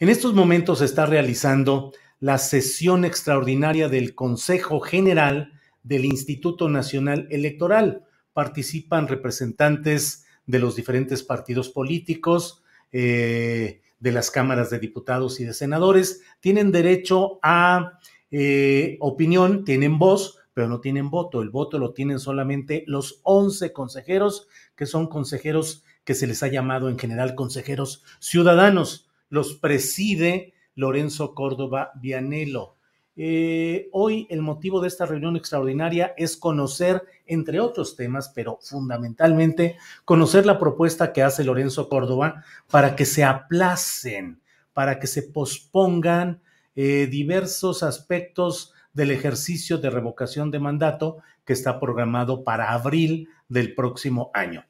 En estos momentos se está realizando la sesión extraordinaria del Consejo General del Instituto Nacional Electoral. Participan representantes de los diferentes partidos políticos, eh, de las cámaras de diputados y de senadores. Tienen derecho a eh, opinión, tienen voz, pero no tienen voto. El voto lo tienen solamente los 11 consejeros, que son consejeros que se les ha llamado en general consejeros ciudadanos los preside Lorenzo Córdoba Vianelo. Eh, hoy el motivo de esta reunión extraordinaria es conocer, entre otros temas, pero fundamentalmente conocer la propuesta que hace Lorenzo Córdoba para que se aplacen, para que se pospongan eh, diversos aspectos del ejercicio de revocación de mandato que está programado para abril del próximo año.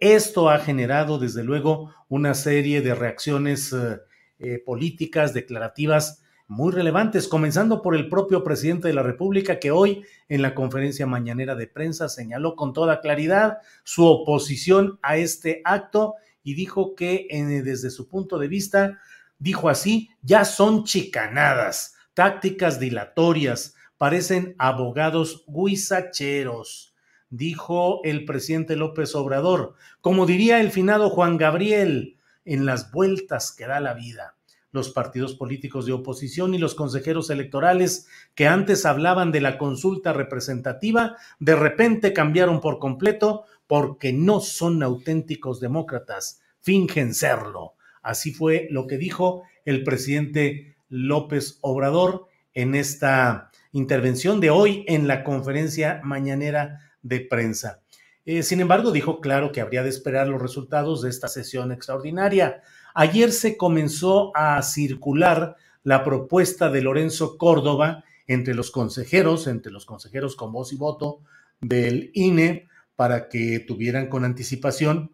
Esto ha generado, desde luego, una serie de reacciones eh, eh, políticas, declarativas muy relevantes, comenzando por el propio presidente de la República, que hoy en la conferencia mañanera de prensa señaló con toda claridad su oposición a este acto y dijo que desde su punto de vista, dijo así, ya son chicanadas, tácticas dilatorias, parecen abogados guisacheros dijo el presidente López Obrador, como diría el finado Juan Gabriel, en las vueltas que da la vida. Los partidos políticos de oposición y los consejeros electorales que antes hablaban de la consulta representativa, de repente cambiaron por completo porque no son auténticos demócratas, fingen serlo. Así fue lo que dijo el presidente López Obrador en esta intervención de hoy en la conferencia mañanera de prensa. Eh, sin embargo, dijo claro que habría de esperar los resultados de esta sesión extraordinaria. Ayer se comenzó a circular la propuesta de Lorenzo Córdoba entre los consejeros, entre los consejeros con voz y voto del INE, para que tuvieran con anticipación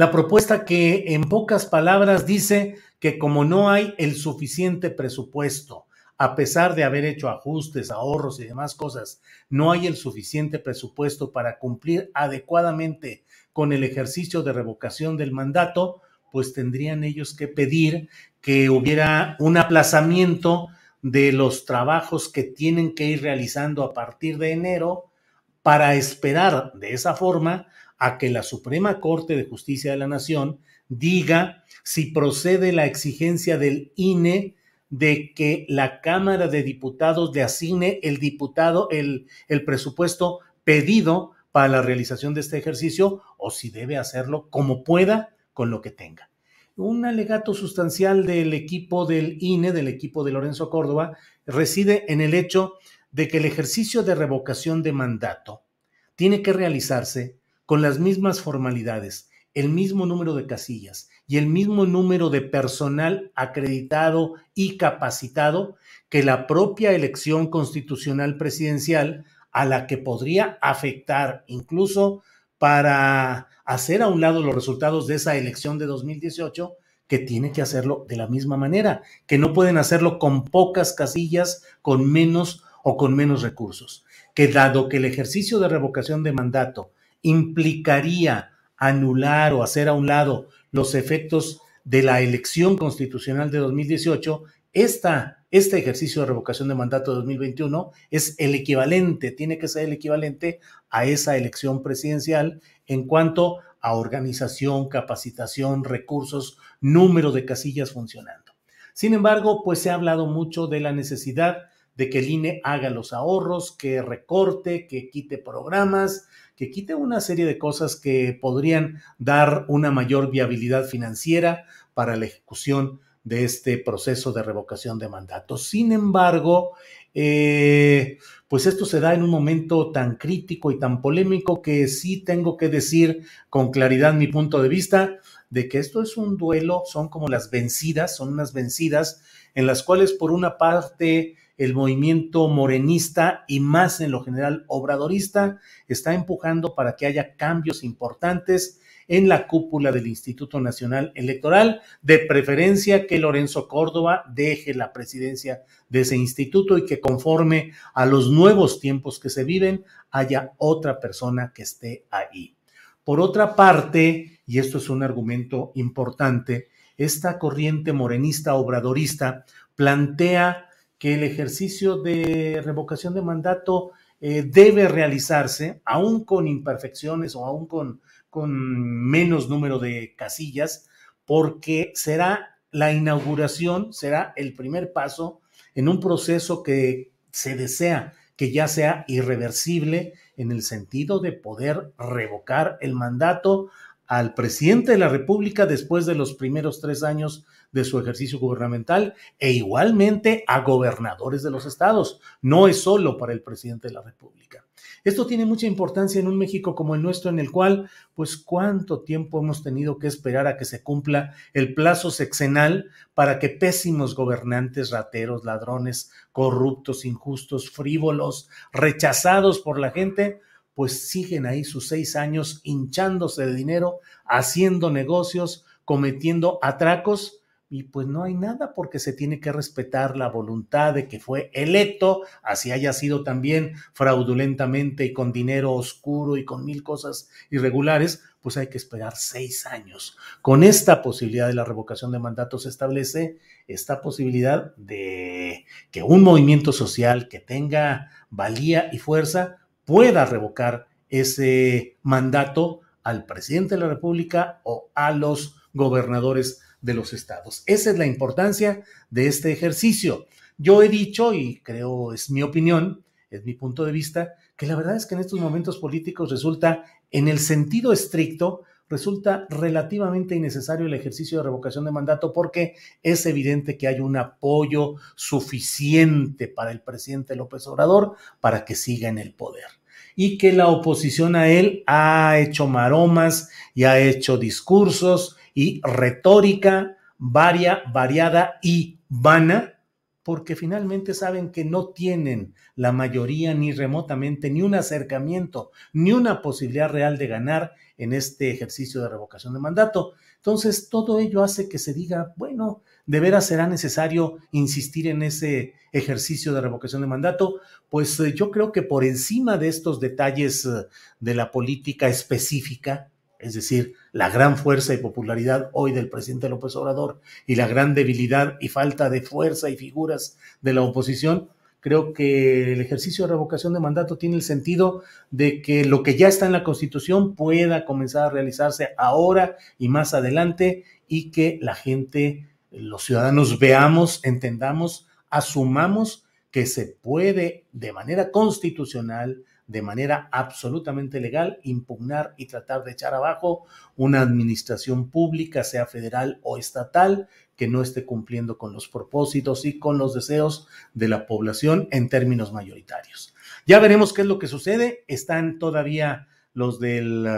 la propuesta que en pocas palabras dice que como no hay el suficiente presupuesto, a pesar de haber hecho ajustes, ahorros y demás cosas, no hay el suficiente presupuesto para cumplir adecuadamente con el ejercicio de revocación del mandato, pues tendrían ellos que pedir que hubiera un aplazamiento de los trabajos que tienen que ir realizando a partir de enero para esperar de esa forma a que la Suprema Corte de Justicia de la Nación diga si procede la exigencia del INE de que la Cámara de Diputados le asigne el diputado, el, el presupuesto pedido para la realización de este ejercicio o si debe hacerlo como pueda con lo que tenga. Un alegato sustancial del equipo del INE, del equipo de Lorenzo Córdoba, reside en el hecho de que el ejercicio de revocación de mandato tiene que realizarse con las mismas formalidades, el mismo número de casillas, y el mismo número de personal acreditado y capacitado que la propia elección constitucional presidencial a la que podría afectar incluso para hacer a un lado los resultados de esa elección de 2018, que tiene que hacerlo de la misma manera, que no pueden hacerlo con pocas casillas, con menos o con menos recursos, que dado que el ejercicio de revocación de mandato implicaría anular o hacer a un lado los efectos de la elección constitucional de 2018, esta, este ejercicio de revocación de mandato de 2021 es el equivalente, tiene que ser el equivalente a esa elección presidencial en cuanto a organización, capacitación, recursos, número de casillas funcionando. Sin embargo, pues se ha hablado mucho de la necesidad de que el INE haga los ahorros, que recorte, que quite programas, que quite una serie de cosas que podrían dar una mayor viabilidad financiera para la ejecución de este proceso de revocación de mandato. Sin embargo, eh, pues esto se da en un momento tan crítico y tan polémico que sí tengo que decir con claridad mi punto de vista de que esto es un duelo, son como las vencidas, son unas vencidas en las cuales por una parte el movimiento morenista y más en lo general obradorista está empujando para que haya cambios importantes en la cúpula del Instituto Nacional Electoral, de preferencia que Lorenzo Córdoba deje la presidencia de ese instituto y que conforme a los nuevos tiempos que se viven haya otra persona que esté ahí. Por otra parte, y esto es un argumento importante, esta corriente morenista obradorista plantea que el ejercicio de revocación de mandato eh, debe realizarse, aún con imperfecciones o aún con, con menos número de casillas, porque será la inauguración, será el primer paso en un proceso que se desea que ya sea irreversible en el sentido de poder revocar el mandato al presidente de la República después de los primeros tres años de su ejercicio gubernamental e igualmente a gobernadores de los estados. No es solo para el presidente de la República. Esto tiene mucha importancia en un México como el nuestro, en el cual, pues, cuánto tiempo hemos tenido que esperar a que se cumpla el plazo sexenal para que pésimos gobernantes, rateros, ladrones, corruptos, injustos, frívolos, rechazados por la gente, pues siguen ahí sus seis años hinchándose de dinero, haciendo negocios, cometiendo atracos y pues no hay nada porque se tiene que respetar la voluntad de que fue electo, así haya sido también fraudulentamente y con dinero oscuro y con mil cosas irregulares, pues hay que esperar seis años. Con esta posibilidad de la revocación de mandato se establece esta posibilidad de que un movimiento social que tenga valía y fuerza pueda revocar ese mandato al presidente de la República o a los gobernadores de los estados. Esa es la importancia de este ejercicio. Yo he dicho, y creo es mi opinión, es mi punto de vista, que la verdad es que en estos momentos políticos resulta, en el sentido estricto, resulta relativamente innecesario el ejercicio de revocación de mandato porque es evidente que hay un apoyo suficiente para el presidente López Obrador para que siga en el poder y que la oposición a él ha hecho maromas y ha hecho discursos y retórica varia, variada y vana, porque finalmente saben que no tienen la mayoría ni remotamente ni un acercamiento, ni una posibilidad real de ganar en este ejercicio de revocación de mandato. Entonces, todo ello hace que se diga, bueno, de veras será necesario insistir en ese ejercicio de revocación de mandato, pues eh, yo creo que por encima de estos detalles eh, de la política específica, es decir, la gran fuerza y popularidad hoy del presidente López Obrador y la gran debilidad y falta de fuerza y figuras de la oposición, creo que el ejercicio de revocación de mandato tiene el sentido de que lo que ya está en la Constitución pueda comenzar a realizarse ahora y más adelante y que la gente, los ciudadanos veamos, entendamos, asumamos que se puede de manera constitucional, de manera absolutamente legal impugnar y tratar de echar abajo una administración pública, sea federal o estatal, que no esté cumpliendo con los propósitos y con los deseos de la población en términos mayoritarios. Ya veremos qué es lo que sucede. Están todavía los del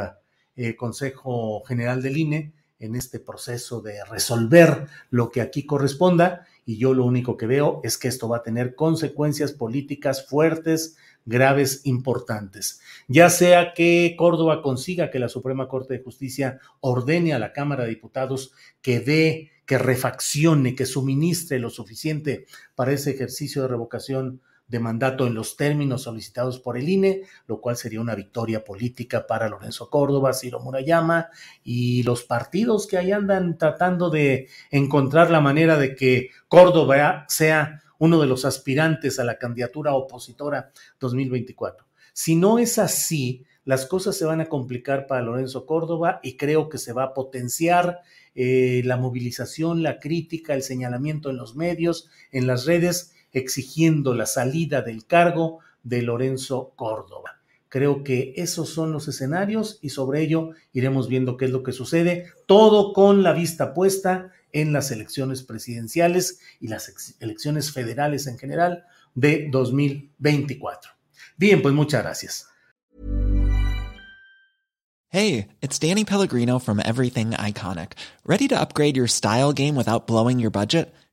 eh, Consejo General del INE en este proceso de resolver lo que aquí corresponda y yo lo único que veo es que esto va a tener consecuencias políticas fuertes, graves, importantes. Ya sea que Córdoba consiga que la Suprema Corte de Justicia ordene a la Cámara de Diputados que dé, que refaccione, que suministre lo suficiente para ese ejercicio de revocación de mandato en los términos solicitados por el INE, lo cual sería una victoria política para Lorenzo Córdoba, Ciro Murayama y los partidos que ahí andan tratando de encontrar la manera de que Córdoba sea uno de los aspirantes a la candidatura opositora 2024. Si no es así, las cosas se van a complicar para Lorenzo Córdoba y creo que se va a potenciar eh, la movilización, la crítica, el señalamiento en los medios, en las redes, exigiendo la salida del cargo de Lorenzo Córdoba. Creo que esos son los escenarios y sobre ello iremos viendo qué es lo que sucede, todo con la vista puesta en las elecciones presidenciales y las elecciones federales en general de 2024. Bien, pues muchas gracias. Hey, it's Danny Pellegrino from Everything Iconic. ¿Ready to upgrade your style game without blowing your budget?